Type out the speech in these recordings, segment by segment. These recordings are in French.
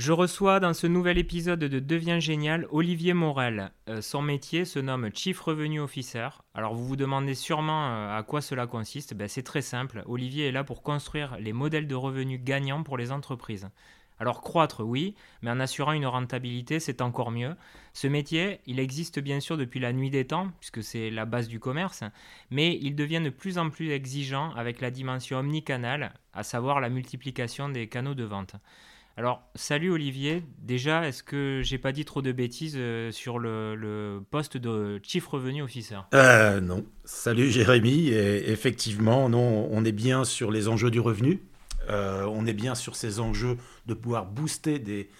Je reçois dans ce nouvel épisode de Deviens Génial Olivier Morel. Euh, son métier se nomme Chief Revenue Officer. Alors vous vous demandez sûrement euh, à quoi cela consiste. Ben, c'est très simple. Olivier est là pour construire les modèles de revenus gagnants pour les entreprises. Alors croître, oui, mais en assurant une rentabilité, c'est encore mieux. Ce métier, il existe bien sûr depuis la nuit des temps, puisque c'est la base du commerce, mais il devient de plus en plus exigeant avec la dimension omnicanale, à savoir la multiplication des canaux de vente. Alors, salut Olivier. Déjà, est-ce que j'ai pas dit trop de bêtises euh, sur le, poste de Chief Revenu Officer? Euh, Non. Salut Jérémy. Et effectivement, non, on est bien sur les enjeux du revenu. Euh, on est bien sur ces enjeux de pouvoir booster des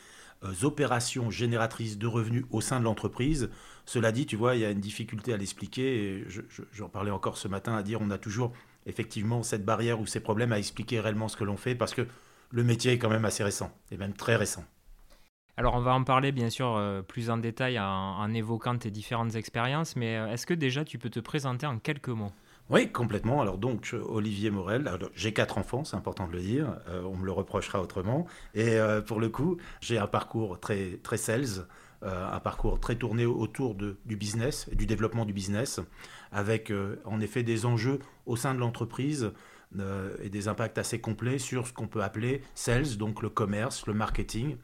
opérations génératrices de revenus au sein de l'entreprise. Cela dit, tu vois, il y a une difficulté à l'expliquer. J'en parlais encore ce matin à dire on a toujours effectivement cette barrière ou ces problèmes à expliquer réellement ce que l'on fait parce que le métier est quand même assez récent, et même très récent. Alors on va en parler bien sûr euh, plus en détail en, évoquant tes différentes expériences, mais euh, est-ce que déjà tu peux te présenter en quelques mots? Oui, complètement. Alors donc, Olivier Morel, j'ai quatre enfants, c'est important de le dire, euh, on me le reprochera autrement. Et pour le coup, j'ai un parcours très, très sales, un parcours très tourné autour de, du business, du développement du business, avec en effet des enjeux au sein de l'entreprise euh, et des impacts assez complets sur ce qu'on peut appeler sales, donc le commerce, le marketing,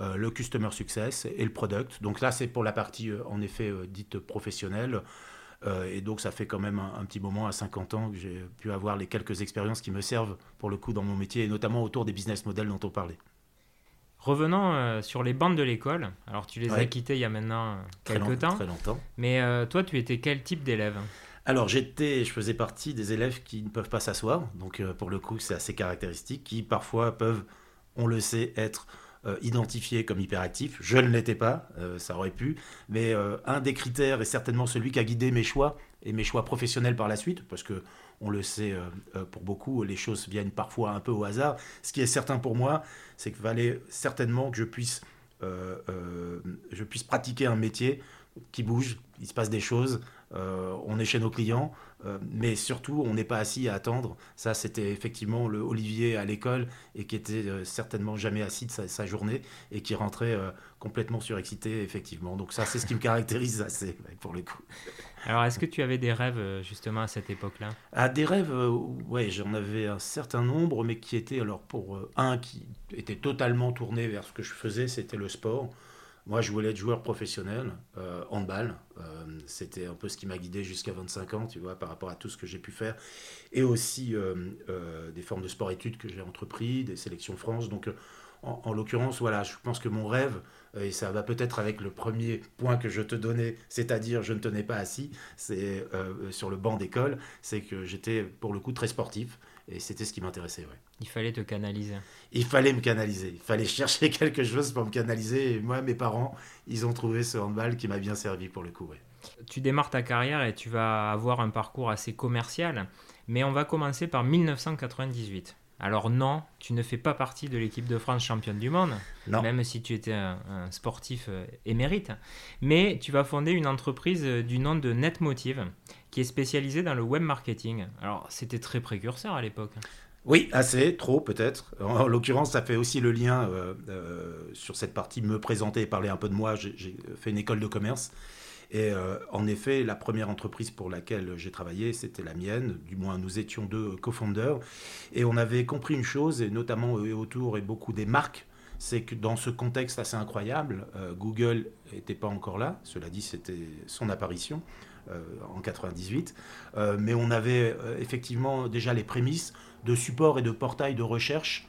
euh, le customer success et le product. Donc là, c'est pour la partie euh, en effet dite professionnelle. et donc ça fait quand même un, petit moment, à 50 ans, que j'ai pu avoir les quelques expériences qui me servent pour le coup dans mon métier, et notamment autour des business models dont on parlait. Revenons sur les bandes de l'école. Alors tu les as quittées il y a maintenant quelques temps. Très longtemps. Mais toi, tu étais quel type d'élève? Alors j'étais, je faisais partie des élèves qui ne peuvent pas s'asseoir, donc euh, pour le coup c'est assez caractéristique, qui parfois peuvent, on le sait, être euh, identifiés comme hyperactifs. Je ne l'étais pas, euh, ça aurait pu, mais un des critères est certainement celui qui a guidé mes choix et mes choix professionnels par la suite, parce que on le sait pour beaucoup, les choses viennent parfois un peu au hasard. Ce qui est certain pour moi, c'est qu'il fallait certainement que je puisse, je puisse pratiquer un métier qui bouge, il se passe des choses, euh, on est chez nos clients, euh, mais surtout, on n'est pas assis à attendre. Ça, c'était effectivement le Olivier à l'école et qui était euh, certainement jamais assis de sa, journée et qui rentrait complètement surexcité, effectivement. Donc ça, c'est ce qui me caractérise assez, pour le coup. Alors, est-ce que tu avais des rêves justement à cette époque-là? Ah, Des rêves, ouais, j'en avais un certain nombre, mais qui étaient, alors pour un qui était totalement tourné vers ce que je faisais, c'était le sport. Moi, je voulais être joueur professionnel, euh, handball. Euh, c'était un peu ce qui m'a guidé jusqu'à 25 ans, tu vois, par rapport à tout ce que j'ai pu faire. Et aussi euh, euh, des formes de sport-études que j'ai entrepris, des sélections France. Donc, en, l'occurrence, voilà, je pense que mon rêve, et ça va peut-être avec le premier point que je te donnais, c'est-à-dire je ne tenais pas assis, c'est sur le banc d'école, c'est que j'étais pour le coup très sportif. Et c'était ce qui m'intéressait, ouais. Il fallait te canaliser. Il fallait me canaliser. Il fallait chercher quelque chose pour me canaliser. Et moi, mes parents, ils ont trouvé ce handball qui m'a bien servi pour le coup, ouais. Tu démarres ta carrière et tu vas avoir un parcours assez commercial. Mais on va commencer par 1998. Alors non, tu ne fais pas partie de l'équipe de France championne du monde, non. même si tu étais un, un, sportif euh, émérite. Mais tu vas fonder une entreprise euh, du nom de Netmotive, qui est spécialisée dans le web marketing. Alors c'était très précurseur à l'époque. Oui, assez, trop peut-être. En l'occurrence, ça fait aussi le lien euh, sur cette partie me présenter et parler un peu de moi. J'ai fait une école de commerce et euh, en effet, la première entreprise pour laquelle j'ai travaillé, c'était la mienne. Du moins, nous étions deux co-founders. Et on avait compris une chose, et notamment autour et beaucoup des marques, c'est que dans ce contexte assez incroyable, euh, Google n'était pas encore là. Cela dit, c'était son apparition euh, en 98. mais on avait effectivement déjà les prémices de support et de portail de recherche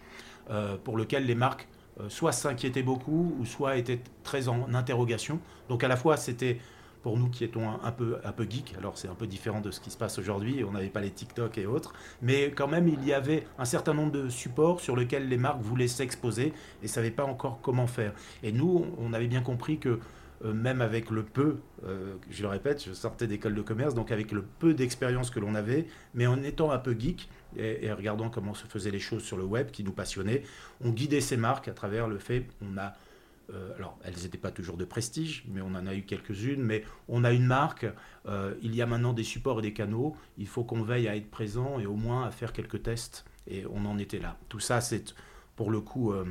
pour lequel les marques soit s'inquiétaient beaucoup ou soit étaient très en interrogation. Donc à la fois, c'était pour nous qui étions un, peu, un peu geek, alors c'est un peu différent de ce qui se passe aujourd'hui, on n'avait pas les TikTok et autres, mais quand même il y avait un certain nombre de supports sur lesquels les marques voulaient s'exposer et ne savaient pas encore comment faire. Et nous, on avait bien compris que euh, même avec le peu, euh, je le répète, je sortais d'école de commerce, donc avec le peu d'expérience que l'on avait, mais en étant un peu geek et, et, regardant comment se faisaient les choses sur le web qui nous passionnait, on guidait ces marques à travers le fait, on a euh, alors, elles n'étaient pas toujours de prestige, mais on en a eu quelques-unes. Mais on a une marque, euh, il y a maintenant des supports et des canaux. Il faut qu'on veille à être présent et au moins à faire quelques tests. Et on en était là. Tout ça, c'est pour le coup euh,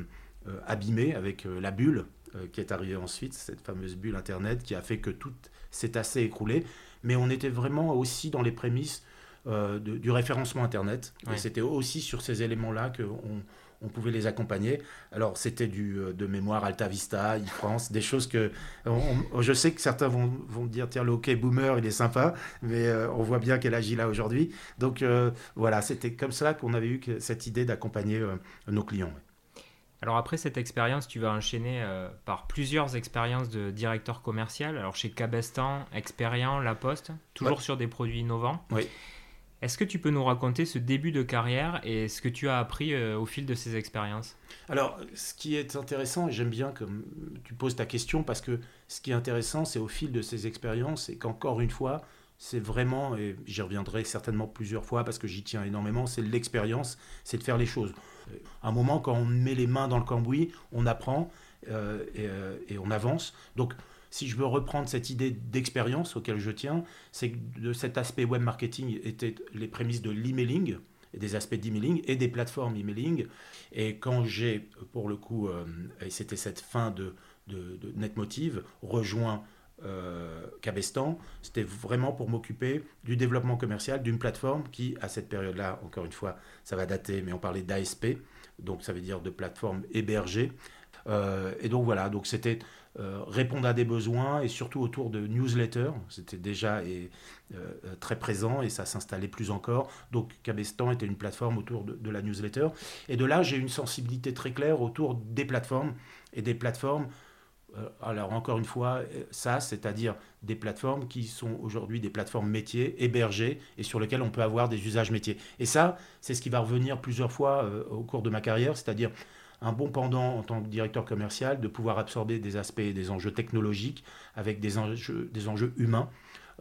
abîmé avec la bulle qui est arrivée ensuite, cette fameuse bulle Internet qui a fait que tout s'est assez écroulé. Mais on était vraiment aussi dans les prémices du référencement Internet. Et c'était aussi sur ces éléments-là qu'on on pouvait les accompagner. Alors, c'était du euh, de mémoire Alta Vista, France, des choses que. je sais que certains vont, vont dire tiens, le hockey boomer, il est sympa, mais euh, on voit bien qu'elle agit là aujourd'hui. Donc, euh, voilà, c'était comme ça qu'on avait eu cette idée d'accompagner nos clients. Alors après cette expérience, tu vas enchaîner par plusieurs expériences de directeur commercial. Alors chez Cabestan, Experian, La Poste, toujours sur des produits innovants. Oui. Est-ce que tu peux nous raconter ce début de carrière et ce que tu as appris euh, au fil de ces expériences? Alors, ce qui est intéressant, et j'aime bien que tu poses ta question, parce que ce qui est intéressant, c'est au fil de ces expériences, et qu'encore une fois, c'est vraiment, et j'y reviendrai certainement plusieurs fois parce que j'y tiens énormément, c'est l'expérience, c'est de faire les choses. À un moment, quand on met les mains dans le cambouis, on apprend euh, et, euh, et, on avance. Donc, si je veux reprendre cette idée d'expérience auquel je tiens, c'est que de cet aspect web marketing étaient les prémices de l'emailing des aspects d'emailing et des plateformes emailing. Et quand j'ai, pour le coup, euh, et c'était cette fin de, de, de NetMotive, rejoint euh, Cabestan, c'était vraiment pour m'occuper du développement commercial d'une plateforme qui, à cette période-là, encore une fois, ça va dater, mais on parlait d'ASP, donc ça veut dire de plateforme hébergée. Euh, et donc voilà, donc c'était euh, répondre à des besoins et surtout autour de newsletters. C'était déjà très présent et ça s'installait plus encore. Donc Cabestan était une plateforme autour de, la newsletter. Et de là, j'ai une sensibilité très claire autour des plateformes et des plateformes. Euh, alors encore une fois, ça, c'est-à-dire des plateformes qui sont aujourd'hui des plateformes métiers hébergées et sur lesquelles on peut avoir des usages métiers. Et ça, c'est ce qui va revenir plusieurs fois au cours de ma carrière, c'est-à-dire un bon pendant en tant que directeur commercial de pouvoir absorber des aspects, des enjeux technologiques avec des enjeux, des enjeux humains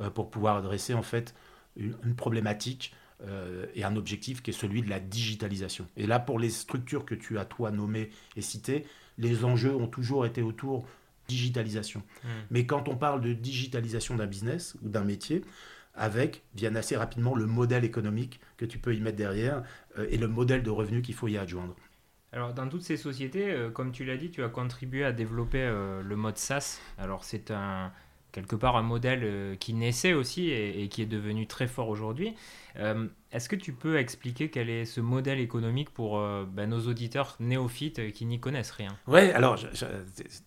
euh, pour pouvoir adresser en fait une, problématique euh, et un objectif qui est celui de la digitalisation. Et là, pour les structures que tu as toi nommées et citées, les enjeux ont toujours été autour digitalisation. Mmh. Mais quand on parle de digitalisation d'un business ou d'un métier, avec vient assez rapidement le modèle économique que tu peux y mettre derrière euh, et le modèle de revenu qu'il faut y adjoindre. Alors, dans toutes ces sociétés, euh, comme tu l'as dit, tu as contribué à développer euh, le mode SaaS. Alors, c'est un, quelque part un modèle euh, qui naissait aussi et, qui est devenu très fort aujourd'hui. Est-ce que tu peux expliquer quel est ce modèle économique pour ben, nos auditeurs néophytes qui n'y connaissent rien? Oui, alors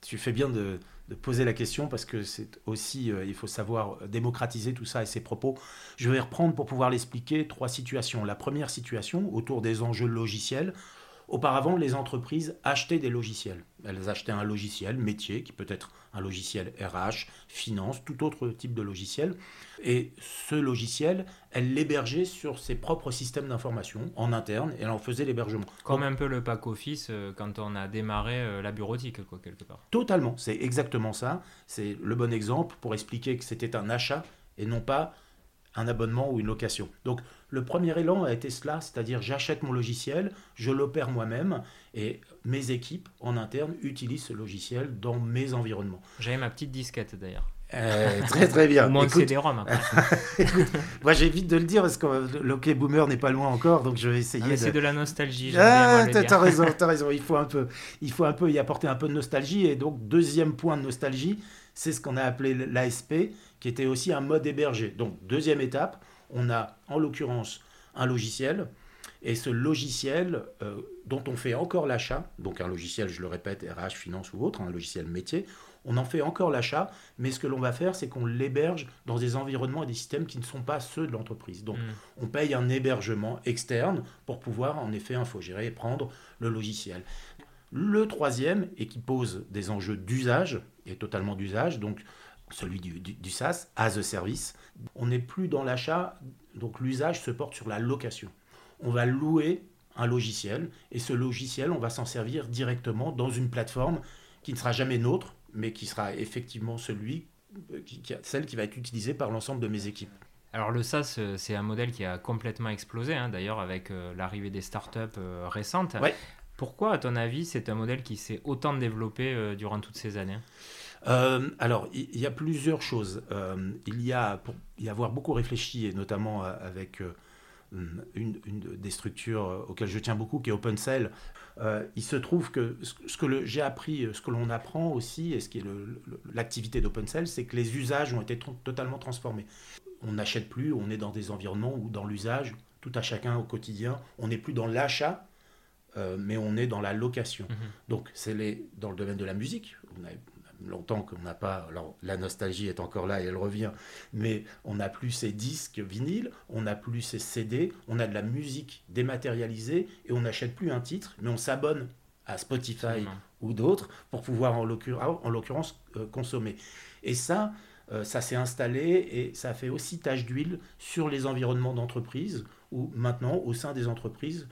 tu fais bien de, poser la question parce que c'est aussi, il faut savoir démocratiser tout ça et ses propos. Je vais reprendre pour pouvoir l'expliquer trois situations. La première situation autour des enjeux logiciels. Auparavant, les entreprises achetaient des logiciels. Elles achetaient un logiciel métier, qui peut être un logiciel RH, finance, tout autre type de logiciel. Et ce logiciel, elles l'hébergeaient sur ses propres systèmes d'information en interne et elle en faisait l'hébergement. Comme un peu le pack office euh, quand on a démarré euh, la bureautique, quoi, quelque part. Totalement, c'est exactement ça. C'est le bon exemple pour expliquer que c'était un achat et non pas un abonnement ou une location. Donc le premier élan a été cela, c'est-à-dire j'achète mon logiciel, je l'opère moi-même et mes équipes en interne utilisent ce logiciel dans mes environnements. J'avais ma petite disquette d'ailleurs. Euh, très très bien. Moi, des j'évite de le dire parce que le OK Boomer n'est pas loin encore, donc je vais essayer. Ah, c'est de la nostalgie. Ah, t'as raison, as raison. Il faut un peu, il faut un peu y apporter un peu de nostalgie et donc deuxième point de nostalgie, c'est ce qu'on a appelé l'ASP, qui était aussi un mode hébergé. Donc deuxième étape, on a en l'occurrence un logiciel, et ce logiciel euh, dont on fait encore l'achat, donc un logiciel, je le répète, RH, finance ou autre, un logiciel métier, on en fait encore l'achat, mais ce que l'on va faire, c'est qu'on l'héberge dans des environnements et des systèmes qui ne sont pas ceux de l'entreprise. Donc, hmm. on paye un hébergement externe pour pouvoir, en effet, infogérer et prendre le logiciel. Le troisième, et qui pose des enjeux d'usage, et totalement d'usage, donc celui du, du, SaaS, as a service. On n'est plus dans l'achat, donc l'usage se porte sur la location. On va louer un logiciel, et ce logiciel, on va s'en servir directement dans une plateforme qui ne sera jamais nôtre, mais qui sera effectivement celui, euh, qui, celle qui va être utilisée par l'ensemble de mes équipes. Alors le SaaS, euh, c'est un modèle qui a complètement explosé, hein, d'ailleurs avec euh, l'arrivée des startups récentes. Pourquoi, à ton avis, c'est un modèle qui s'est autant développé durant toutes ces années? Euh, alors, il y, a plusieurs choses. Euh, il y a, pour y avoir beaucoup réfléchi, et notamment euh, avec une, des structures auxquelles je tiens beaucoup, qui est OpenCell. il se trouve que ce que j'ai appris, ce que l'on apprend aussi, et ce qui est l'activité d'OpenCell, c'est que les usages ont été totalement transformés. On n'achète plus, on est dans des environnements où dans l'usage, tout à chacun au quotidien, on n'est plus dans l'achat, mais on est dans la location. Mhm. Donc c'est dans le domaine de la musique. On a longtemps qu'on n'a pas. Alors la nostalgie est encore là et elle revient, mais on n'a plus ces disques vinyles, on n'a plus ces CD, on a de la musique dématérialisée et on n'achète plus un titre, mais on s'abonne à Spotify ou d'autres pour pouvoir en l'occurrence euh, consommer. Et ça, euh, ça s'est installé et ça fait aussi tache d'huile sur les environnements d'entreprise où maintenant, au sein des entreprises,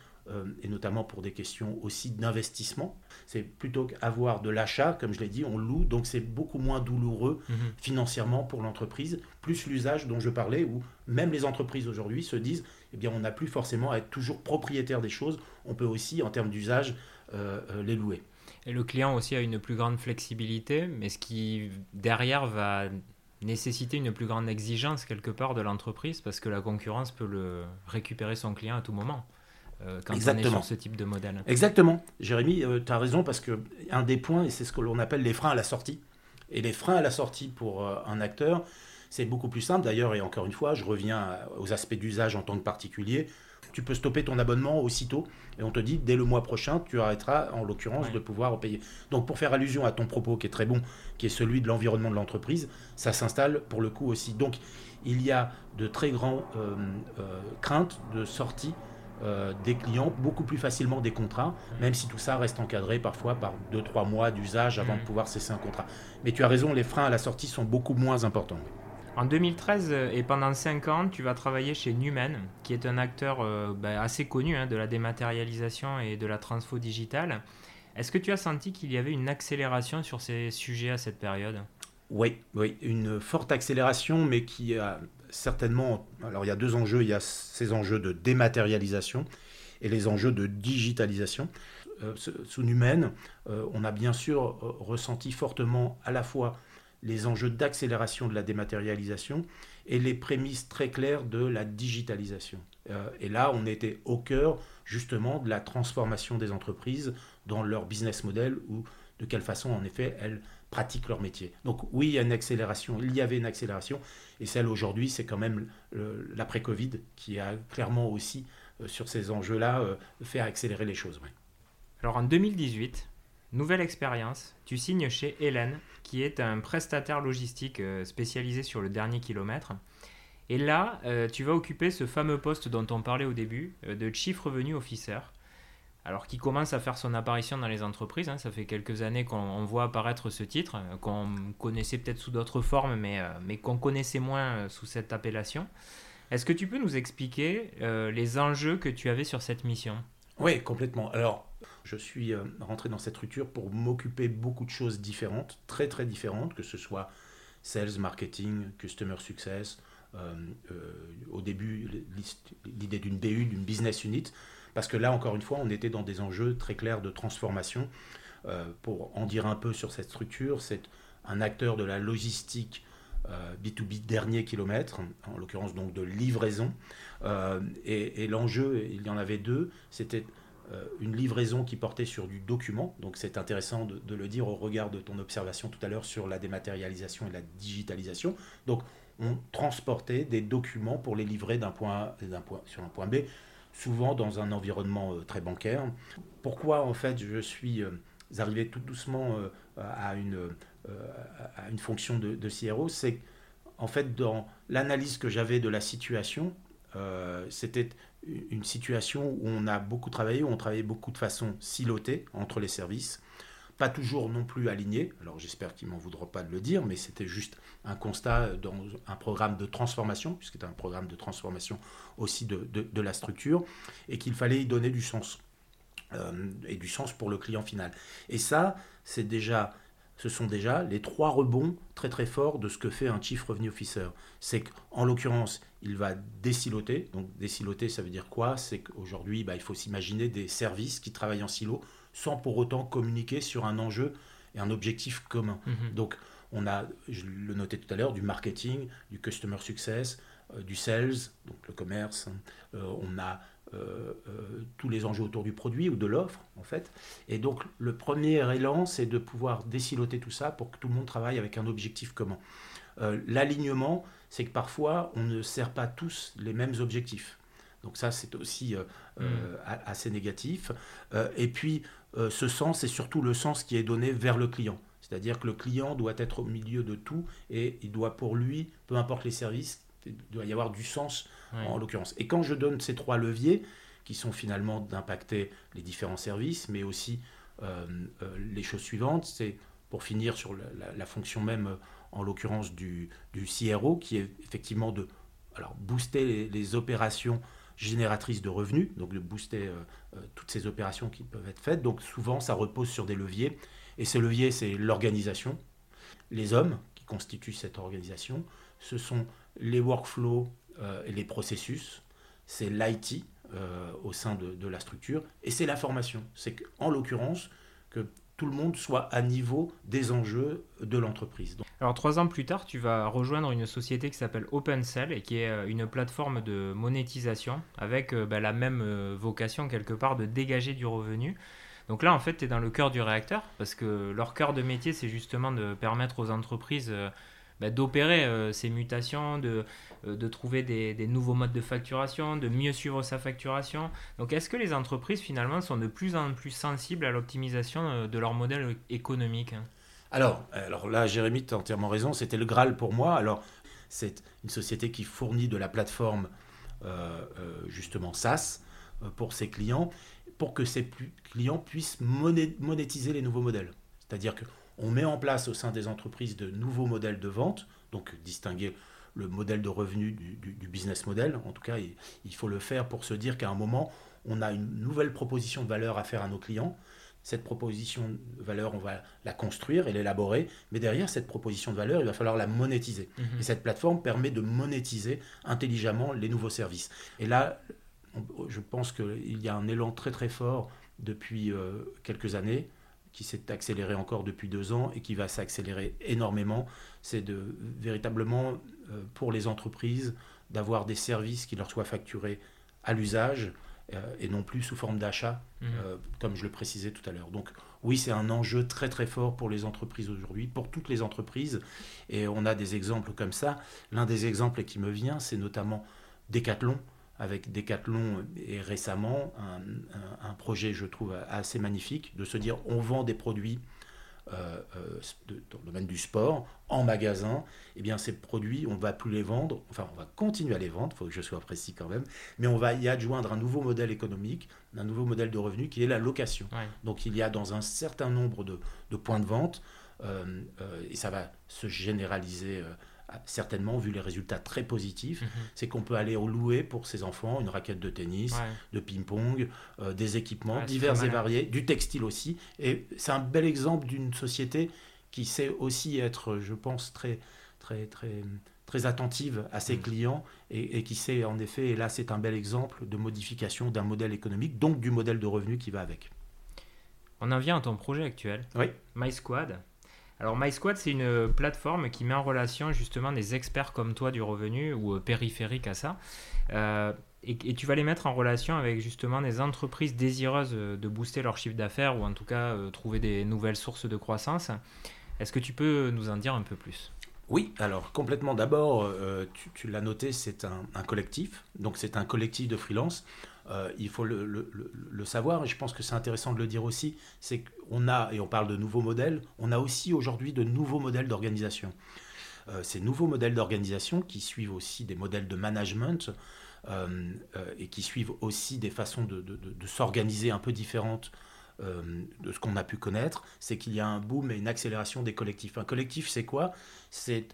et notamment pour des questions aussi d'investissement. C'est plutôt qu'avoir de l'achat, comme je l'ai dit, on loue, donc c'est beaucoup moins douloureux mhm. financièrement pour l'entreprise, plus l'usage dont je parlais, où même les entreprises aujourd'hui se disent, eh bien on n'a plus forcément à être toujours propriétaire des choses, on peut aussi, en termes d'usage, euh, euh, les louer. Et le client aussi a une plus grande flexibilité, mais ce qui derrière va nécessiter une plus grande exigence quelque part de l'entreprise, parce que la concurrence peut le récupérer son client à tout moment. Euh, quand Exactement. on est sur ce type de modèle. Exactement. Jérémy, euh, tu as raison parce que un des points, et c'est ce que l'on appelle les freins à la sortie. Et les freins à la sortie pour euh, un acteur, c'est beaucoup plus simple d'ailleurs, et encore une fois, je reviens aux aspects d'usage en tant que particulier. Tu peux stopper ton abonnement aussitôt et on te dit dès le mois prochain, tu arrêteras en l'occurrence de pouvoir payer. Donc pour faire allusion à ton propos qui est très bon, qui est celui de l'environnement de l'entreprise, ça s'installe pour le coup aussi. Donc il y a de très grandes craintes de sortie euh, des clients beaucoup plus facilement des contrats, même si tout ça reste encadré parfois par 2-3 mois d'usage avant de mm. pouvoir cesser un contrat. Mais tu as raison, les freins à la sortie sont beaucoup moins importants. En 2013 euh, et pendant 5 ans, tu vas travailler chez Numen, qui est un acteur euh, ben, assez connu hein, de la dématérialisation et de la transfo digitale. Est-ce que tu as senti qu'il y avait une accélération sur ces sujets à cette période? Oui, oui, une forte accélération, mais qui a certainement, alors il y a deux enjeux, il y a ces enjeux de dématérialisation et les enjeux de digitalisation. Euh, sous Numen, euh, on a bien sûr euh, ressenti fortement à la fois les enjeux d'accélération de la dématérialisation et les prémices très claires de la digitalisation. et là, on était au cœur justement de la transformation des entreprises dans leur business model ou de quelle façon, en effet, elles pratiquent leur métier. Donc oui, il y une accélération, il y avait une accélération, et celle aujourd'hui, c'est quand même l'après-Covid qui a clairement aussi, euh, sur ces enjeux-là, euh, fait accélérer les choses. Alors en 2018, nouvelle expérience, tu signes chez Hélène, qui est un prestataire logistique euh, spécialisé sur le dernier kilomètre. Et là, tu vas occuper ce fameux poste dont on parlait au début, de Chief Revenue Officer alors qui commence à faire son apparition dans les entreprises. Hein. Ça fait quelques années qu'on voit apparaître ce titre, euh, qu'on connaissait peut-être sous d'autres formes, mais, euh, mais qu'on connaissait moins euh, sous cette appellation. Est-ce que tu peux nous expliquer les enjeux que tu avais sur cette mission? Oui, complètement. Alors, je suis rentré dans cette structure pour m'occuper beaucoup de choses différentes, très très différentes, que ce soit sales, marketing, customer success. au début, l'idée d'une BU, d'une business unit parce que là, encore une fois, on était dans des enjeux très clairs de transformation. Euh, pour en dire un peu sur cette structure, c'est un acteur de la logistique B2B euh, dernier kilomètre, en l'occurrence donc de livraison. Euh, et, l'enjeu, il y en avait deux, c'était une livraison qui portait sur du document, donc c'est intéressant de, le dire au regard de ton observation tout à l'heure sur la dématérialisation et la digitalisation. Donc on transportait des documents pour les livrer d'un point, point sur un point B souvent dans un environnement euh, très bancaire. Pourquoi en fait je suis euh, arrivé tout doucement euh, à une, à une fonction de, de CRO, c'est en fait dans l'analyse que j'avais de la situation, c'était une situation où on a beaucoup travaillé, où on travaillait beaucoup de façon silotée entre les services pas toujours non plus aligné. Alors j'espère qu'ils m'en voudront pas de le dire, mais c'était juste un constat dans un programme de transformation, puisque un programme de transformation aussi de, de, la structure, et qu'il fallait y donner du sens. Euh, et du sens pour le client final. Et ça, c'est déjà, ce sont déjà les trois rebonds très très forts de ce que fait un Chief Revenue Officer. C'est qu'en l'occurrence, il va désiloter. Donc désiloter, ça veut dire quoi? C'est qu'aujourd'hui, bah, il faut s'imaginer des services qui travaillent en silo sans pour autant communiquer sur un enjeu et un objectif commun. Mhm. Donc, on a, je le notais tout à l'heure, du marketing, du customer success, du sales, donc le commerce, on a tous les enjeux autour du produit ou de l'offre, en fait. Et donc, le premier élan, c'est de pouvoir déciloter tout ça pour que tout le monde travaille avec un objectif commun. L'alignement, c'est que parfois, on ne sert pas tous les mêmes objectifs. Donc ça, c'est aussi euh, euh, mm. assez négatif. Euh, et puis, ce sens, c'est surtout le sens qui est donné vers le client. C'est-à-dire que le client doit être au milieu de tout et il doit pour lui, peu importe les services, il doit y avoir du sens en l'occurrence. Et quand je donne ces trois leviers, qui sont finalement d'impacter les différents services, mais aussi les choses suivantes, c'est pour finir sur la, fonction même, en l'occurrence du, du, CRO, qui est effectivement de alors, booster les, les opérations génératrice de revenus, donc de booster euh, euh, toutes ces opérations qui peuvent être faites. Donc souvent, ça repose sur des leviers. Et ces leviers, c'est l'organisation, les hommes qui constituent cette organisation, ce sont les workflows euh, et les processus, c'est l'IT au sein de, la structure, et c'est la formation. C'est qu'en l'occurrence, que tout le monde soit à niveau des enjeux de l'entreprise. Alors trois ans plus tard, tu vas rejoindre une société qui s'appelle OpenCell et qui est euh, une plateforme de monétisation avec euh, bah, la même euh, vocation quelque part de dégager du revenu. Donc là, en fait, tu es dans le cœur du réacteur parce que leur cœur de métier, c'est justement de permettre aux entreprises bah, d'opérer ces mutations, de, de trouver des, nouveaux modes de facturation, de mieux suivre sa facturation. Donc est-ce que les entreprises finalement sont de plus en plus sensibles à l'optimisation de leur modèle économique? Alors, alors là, Jérémy, tu as entièrement raison, c'était le Graal pour moi. Alors, c'est une société qui fournit de la plateforme, justement SaaS, pour ses clients, pour que ses clients puissent monétiser les nouveaux modèles. C'est-à-dire que on met en place au sein des entreprises de nouveaux modèles de vente, donc distinguer le modèle de revenu du, business model. En tout cas, il, faut le faire pour se dire qu'à un moment, on a une nouvelle proposition de valeur à faire à nos clients. Cette proposition de valeur, on va la construire et l'élaborer, mais derrière cette proposition de valeur, il va falloir la monétiser. Mhm. Et cette plateforme permet de monétiser intelligemment les nouveaux services. Et là, je pense qu'il y a un élan très très fort depuis euh, quelques années qui s'est accéléré encore depuis deux ans et qui va s'accélérer énormément, c'est de véritablement euh, pour les entreprises d'avoir des services qui leur soient facturés à l'usage et non plus sous forme d'achat, mmh. euh, comme je le précisais tout à l'heure. Donc oui, c'est un enjeu très très fort pour les entreprises aujourd'hui, pour toutes les entreprises, et on a des exemples comme ça. L'un des exemples qui me vient, c'est notamment Decathlon, avec Decathlon et récemment un, projet, je trouve, assez magnifique, de se dire on vend des produits euh, euh, dans le domaine du sport en magasin, eh bien ces produits, on ne va plus les vendre, enfin on va continuer à les vendre, il faut que je sois précis quand même, mais on va y adjoindre un nouveau modèle économique, un nouveau modèle de revenu qui est la location. Donc il y a dans un certain nombre de, points de vente, euh, et ça va se généraliser certainement, vu les résultats très positifs, mhm. c'est qu'on peut aller louer pour ses enfants une raquette de tennis, de ping-pong, euh, des équipements divers et variés, du textile aussi. Et c'est un bel exemple d'une société qui sait aussi être, je pense, très, très, très, très attentive à ses mhm. clients et, et, qui sait en effet, et là c'est un bel exemple de modification d'un modèle économique, donc du modèle de revenu qui va avec. On en vient à ton projet actuel, oui. MySquad. Alors MySquad, c'est une plateforme qui met en relation justement des experts comme toi du revenu ou euh, périphériques à ça. Euh, et, tu vas les mettre en relation avec justement des entreprises désireuses de booster leur chiffre d'affaires ou en tout cas euh, trouver des nouvelles sources de croissance. Est-ce que tu peux nous en dire un peu plus? Oui, alors complètement. D'abord, tu, l'as noté, c'est un, un, collectif. Donc c'est un collectif de freelance. Euh, il faut le, savoir, et je pense que c'est intéressant de le dire aussi, c'est qu'on a, et on parle de nouveaux modèles, on a aussi aujourd'hui de nouveaux modèles d'organisation. Euh, ces nouveaux modèles d'organisation qui suivent aussi des modèles de management euh, et qui suivent aussi des façons de, s'organiser un peu différentes de ce qu'on a pu connaître, c'est qu'il y a un boom et une accélération des collectifs. Un collectif, c'est quoi? C'est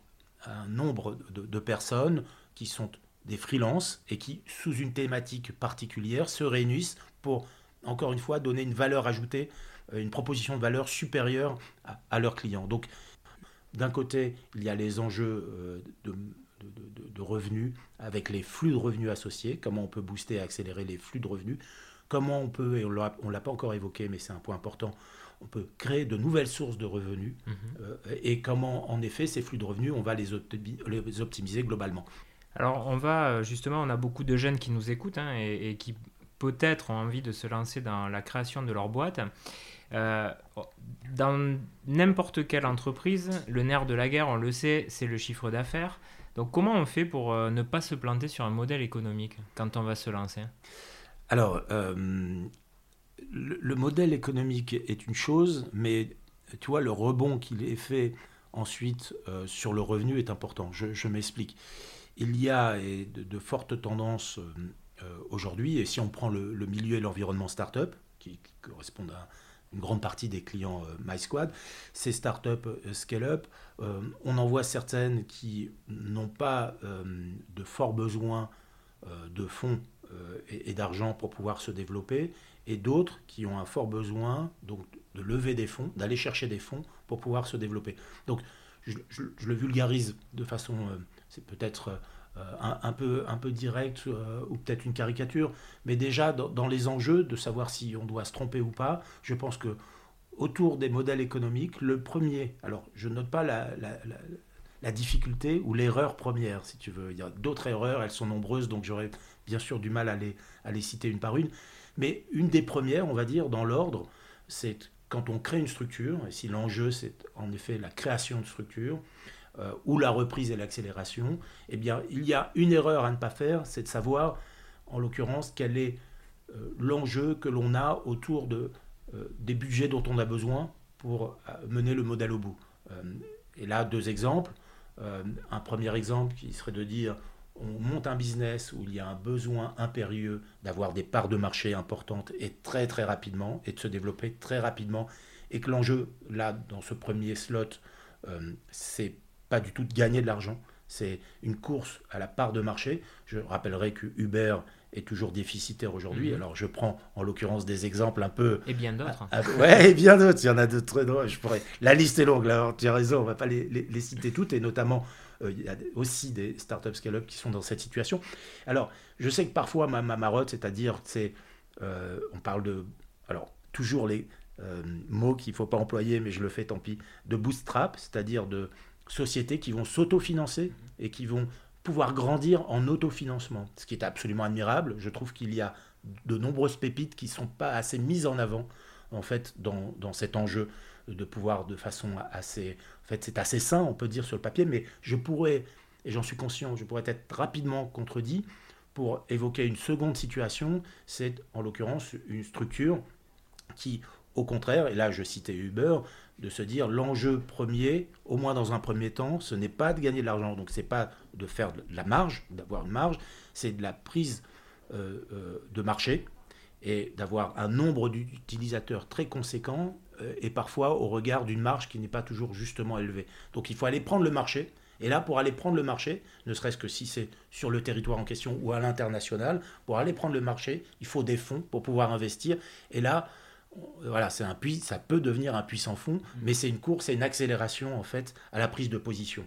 un nombre de personnes qui sont des freelances et qui, sous une thématique particulière, se réunissent pour, encore une fois, donner une valeur ajoutée, euh, une proposition de valeur supérieure à, leurs clients. Donc, d'un côté, il y a les enjeux euh, de, de, revenus avec les flux de revenus associés, comment on peut booster et accélérer les flux de revenus, comment on peut, et on ne l'a pas encore évoqué, mais c'est un point important, on peut créer de nouvelles sources de revenus mm-hmm. euh, et comment, en effet, ces flux de revenus, on va les optimiser globalement. Alors on va justement, on a beaucoup de jeunes qui nous écoutent hein, et, qui peut-être ont envie de se lancer dans la création de leur boîte. dans n'importe quelle entreprise, le nerf de la guerre, on le sait, c'est le chiffre d'affaires. Donc comment on fait pour ne pas se planter sur un modèle économique quand on va se lancer? Alors, le, modèle économique est une chose, mais tu vois, le rebond qu'il est fait ensuite euh, sur le revenu est important. Je, m'explique. Il y a de, fortes tendances euh, euh, aujourd'hui, et si on prend le, milieu et l'environnement startup, qui, qui correspondent à une grande partie des clients MySquad, ces startups scale-up, on en voit certaines qui n'ont pas de forts besoins de fonds et d'argent pour pouvoir se développer, et d'autres qui ont un fort besoin donc, de lever des fonds, d'aller chercher des fonds pour pouvoir se développer. Donc je, le vulgarise de façon, euh, c'est peut-être euh, un, peu, direct euh, ou peut-être une caricature, mais déjà dans, les enjeux de savoir si on doit se tromper ou pas, je pense que autour des modèles économiques, le premier, alors je note pas la, difficulté ou l'erreur première, si tu veux. Il y a d'autres erreurs, elles sont nombreuses, donc j'aurais bien sûr du mal à les, à les citer une par une. Mais une des premières, on va dire, dans l'ordre, c'est quand on crée une structure, et si l'enjeu c'est en effet la création de structure, euh, ou la reprise et l'accélération, eh bien il y a une erreur à ne pas faire, c'est de savoir, en l'occurrence, quel est euh, l'enjeu que l'on a autour de, euh, des budgets dont on a besoin pour mener le modèle au bout. et là, deux exemples. un premier exemple qui serait de dire on monte un business où il y a un besoin impérieux d'avoir des parts de marché importantes et très très rapidement, et de se développer très rapidement, et que l'enjeu, là, dans ce premier slot, euh, c'est pas du tout de gagner de l'argent, c'est une course à la part de marché. Je rappellerai que Uber est toujours déficitaire aujourd'hui. Mhm. Alors je prends en l'occurrence des exemples un peu... Et bien d'autres. Ah, ah, ouais, et bien d'autres. Il y en a de très... Je pourrais... La liste est longue, là, tu as raison, on va pas les, les citer toutes, et notamment euh, il y a aussi des startups scale-up qui sont dans cette situation. Alors, je sais que parfois, ma, marotte, c'est-à-dire, c'est, euh, on parle de, alors, toujours les euh, mots qu'il ne faut pas employer, mais je le fais tant pis, de bootstrap, c'est-à-dire de sociétés qui vont s'autofinancer et qui vont pouvoir grandir en autofinancement, ce qui est absolument admirable. Je trouve qu'il y a de nombreuses pépites qui ne sont pas assez mises en avant, en fait, dans, dans cet enjeu de pouvoir de façon assez... En fait, c'est assez sain, on peut dire, sur le papier, mais je pourrais, et j'en suis conscient, je pourrais être rapidement contredit pour évoquer une seconde situation, c'est en l'occurrence une structure qui, au contraire, et là je citais Uber, de se dire l'enjeu premier, au moins dans un premier temps, ce n'est pas de gagner de l'argent, donc c'est pas de faire de la marge, d'avoir une marge, c'est de la prise euh, euh, de marché et d'avoir un nombre d'utilisateurs très conséquent euh, et parfois au regard d'une marge qui n'est pas toujours justement élevée. Donc il faut aller prendre le marché. Et là, pour aller prendre le marché, ne serait-ce que si c'est sur le territoire en question ou à l'international, pour aller prendre le marché, il faut des fonds pour pouvoir investir. Et là, voilà, c'est un puits, ça peut devenir un puissant fond, mmh. mais c'est une course, c'est une accélération en fait à la prise de position.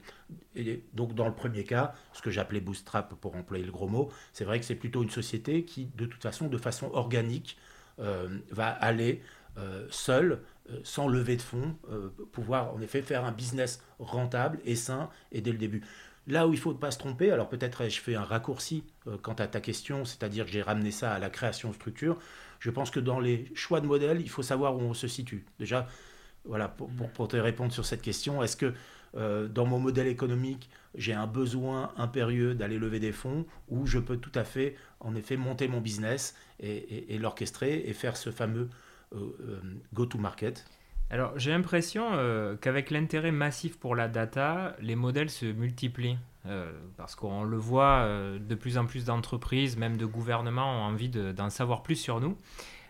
Et donc dans le premier cas, ce que j'appelais bootstrap pour employer le gros mot, c'est vrai que c'est plutôt une société qui, de toute façon, de façon organique, euh, va aller euh, seule euh, sans lever de fonds, euh, pouvoir en effet faire un business rentable et sain et dès le début. Là où il faut ne pas se tromper, alors peut-être je fais un raccourci euh, quant à ta question, c'est-à-dire que j'ai ramené ça à la création de structure. Je pense que dans les choix de modèles, il faut savoir où on se situe. Déjà, voilà, pour, te répondre sur cette question, est-ce que dans mon modèle économique, j'ai un besoin impérieux d'aller lever des fonds ou je peux tout à fait, en effet, monter mon business et l'orchestrer et faire ce fameux euh, euh, go-to-market alors j'ai l'impression euh, qu'avec l'intérêt massif pour la data, les modèles se multiplient. Parce qu'on le voit, de plus en plus d'entreprises, même de gouvernements, ont envie d'en savoir plus sur nous.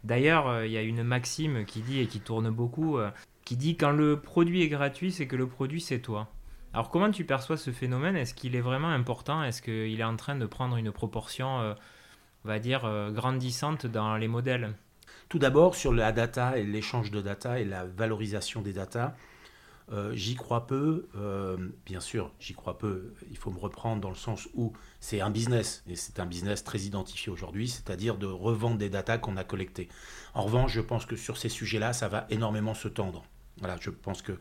D'ailleurs, il y a une maxime qui dit, et qui tourne beaucoup, qui dit quand le produit est gratuit, c'est que le produit c'est toi. Alors comment tu perçois ce phénomène? Est-ce qu'il est vraiment important? Est-ce qu'il est en train de prendre une proportion, on va dire, grandissante dans les modèles? Tout d'abord, sur la data et l'échange de data et la valorisation des data, euh, j'y crois peu. Euh, bien sûr, j'y crois peu. Il faut me reprendre dans le sens où c'est un business, et c'est un business très identifié aujourd'hui, c'est-à-dire de revendre des data qu'on a collectées. En revanche, je pense que sur ces sujets-là, ça va énormément se tendre. Voilà, je pense que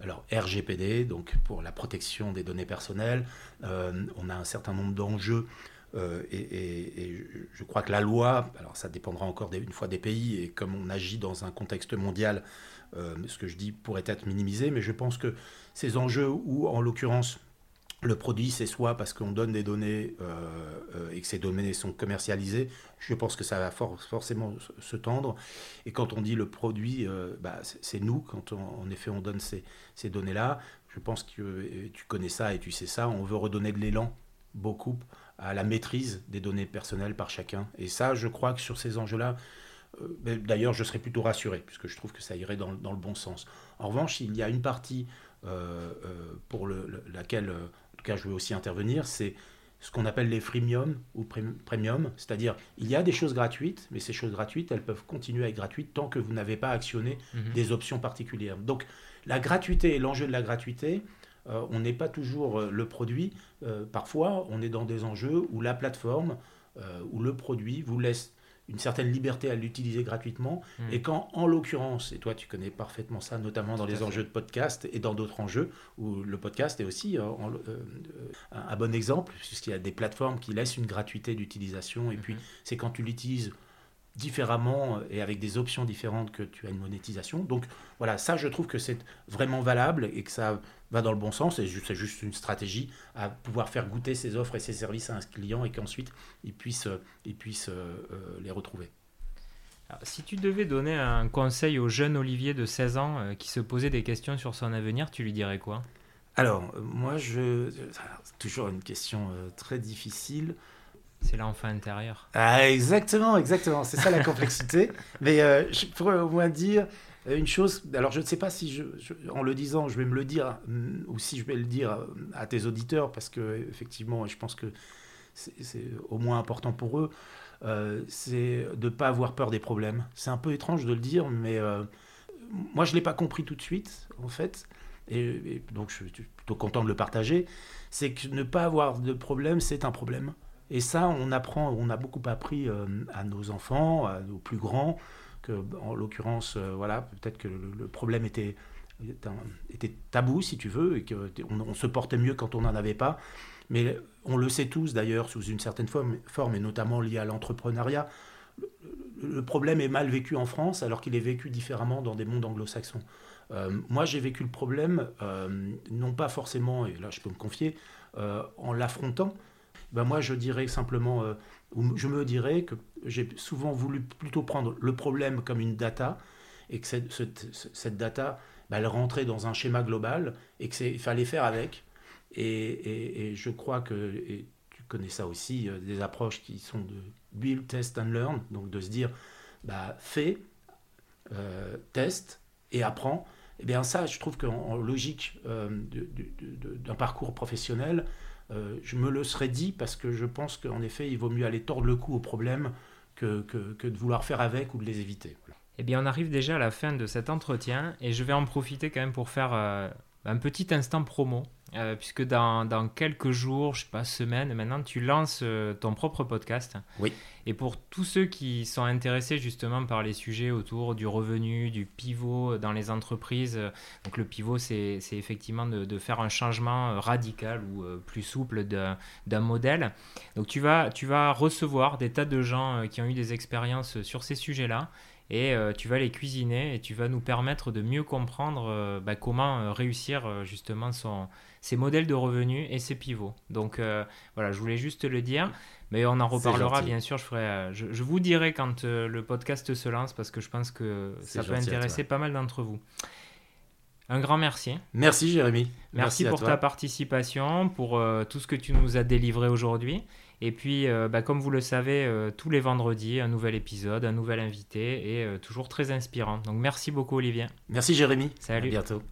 alors RGPD, donc pour la protection des données personnelles. on a un certain nombre d'enjeux et, je crois que la loi, alors ça dépendra encore une fois des pays, et comme on agit dans un contexte mondial, ce que je dis pourrait être minimisé, mais je pense que ces enjeux où, en l'occurrence, le produit, c'est soit parce qu'on donne des données euh, euh, et que ces données sont commercialisées, je pense que ça va forcément se tendre. Et quand on dit le produit, euh, bah, c'est nous, quand en effet on donne ces données-là, je pense que tu connais ça et tu sais ça, on veut redonner de l'élan beaucoup à la maîtrise des données personnelles par chacun. Et ça, je crois que sur ces enjeux-là, d'ailleurs, je serais plutôt rassuré, puisque je trouve que ça irait dans, dans, le bon sens. En revanche, il y a une partie pour le, laquelle cas je veux aussi intervenir, c'est ce qu'on appelle les freemium ou premium, c'est-à-dire il y a des choses gratuites, mais ces choses gratuites, elles peuvent continuer à être gratuites tant que vous n'avez pas actionné mhm. des options particulières. Donc la gratuité et l'enjeu de la gratuité, euh, on n'est pas toujours euh, le produit. Euh, parfois, on est dans des enjeux où la plateforme ou le produit vous laisse une certaine liberté à l'utiliser gratuitement. Hmm. Et quand, en l'occurrence, et toi tu connais parfaitement ça, notamment dans les enjeux de podcast et dans d'autres enjeux, où le podcast est aussi euh, euh, un bon exemple, puisqu'il y a des plateformes qui laissent une gratuité d'utilisation, et puis hmm. c'est quand tu l'utilises différemment et avec des options différentes que tu as une monétisation. Donc voilà, ça je trouve que c'est vraiment valable et que ça va dans le bon sens et c'est juste une stratégie à pouvoir faire goûter ses offres et ses services à un client et qu'ensuite il puisse, il puisse euh, euh, les retrouver. si tu devais donner un conseil au jeune Olivier de 16 ans euh, qui se posait des questions sur son avenir, tu lui dirais quoi? Alors, moi, je... C'est toujours une question très difficile. C'est l'enfant intérieur. Ah, exactement, exactement. C'est ça la complexité. Mais je pourrais au moins dire, euh, une chose, alors je ne sais pas si je, en le disant, je vais me le dire mm, ou si je vais le dire à tes auditeurs, parce que effectivement, je pense que c'est au moins important pour eux, euh, c'est de ne pas avoir peur des problèmes. C'est un peu étrange de le dire, mais euh, moi je ne l'ai pas compris tout de suite, en fait, et, donc je suis plutôt content de le partager. C'est que ne pas avoir de problème, c'est un problème. Et ça, on apprend, on a beaucoup appris à nos enfants, à nos plus grands en l'occurrence, euh, voilà, peut-être que le, problème était, tabou, si tu veux, et qu'on on se portait mieux quand on n'en avait pas. Mais on le sait tous d'ailleurs, sous une certaine forme, et notamment lié à l'entrepreneuriat, le, problème est mal vécu en France alors qu'il est vécu différemment dans des mondes anglo-saxons. Euh, moi, j'ai vécu le problème, euh, non pas forcément, et là je peux me confier, en l'affrontant. Ben moi, je dirais simplement, je me dirais que j'ai souvent voulu plutôt prendre le problème comme une data et que cette, cette, data, bah, elle rentrait dans un schéma global et qu'il fallait faire avec. Et, je crois que, tu connais ça aussi, euh, des approches qui sont de build, test and learn, donc de se dire, bah, fais, euh, teste et apprends. Et eh bien ça, je trouve qu'en logique euh, d'un parcours professionnel, euh, je me le serais dit parce que je pense qu'en effet, il vaut mieux aller tordre le cou aux problèmes que, que, de vouloir faire avec ou de les éviter. Eh bien, on arrive déjà à la fin de cet entretien et je vais en profiter quand même pour faire euh, un petit instant promo. Euh, puisque dans, dans, quelques jours, je sais pas, semaines, maintenant, tu lances euh, ton propre podcast. Oui. Et pour tous ceux qui sont intéressés justement par les sujets autour du revenu, du pivot dans les entreprises, donc le pivot, c'est effectivement de, faire un changement radical ou plus souple d'un modèle. Donc tu vas, tu vas recevoir des tas de gens qui ont eu des expériences sur ces sujets-là et euh, tu vas les cuisiner et tu vas nous permettre de mieux comprendre euh, bah, comment euh, réussir justement son, ses modèles de revenus et ses pivots. Donc voilà, je voulais juste le dire, mais on en reparlera bien sûr. Je, ferai, je, vous dirai quand le podcast se lance parce que je pense que ça peut intéresser pas mal d'entre vous. Un grand merci. Merci Jérémy. Merci, pour ta participation, pour tout ce que tu nous as délivré aujourd'hui. Et puis, euh, bah, comme vous le savez, euh, tous les vendredis, un nouvel épisode, un nouvel invité et euh, toujours très inspirant. Donc merci beaucoup Olivier. Merci Jérémy. Salut. À bientôt.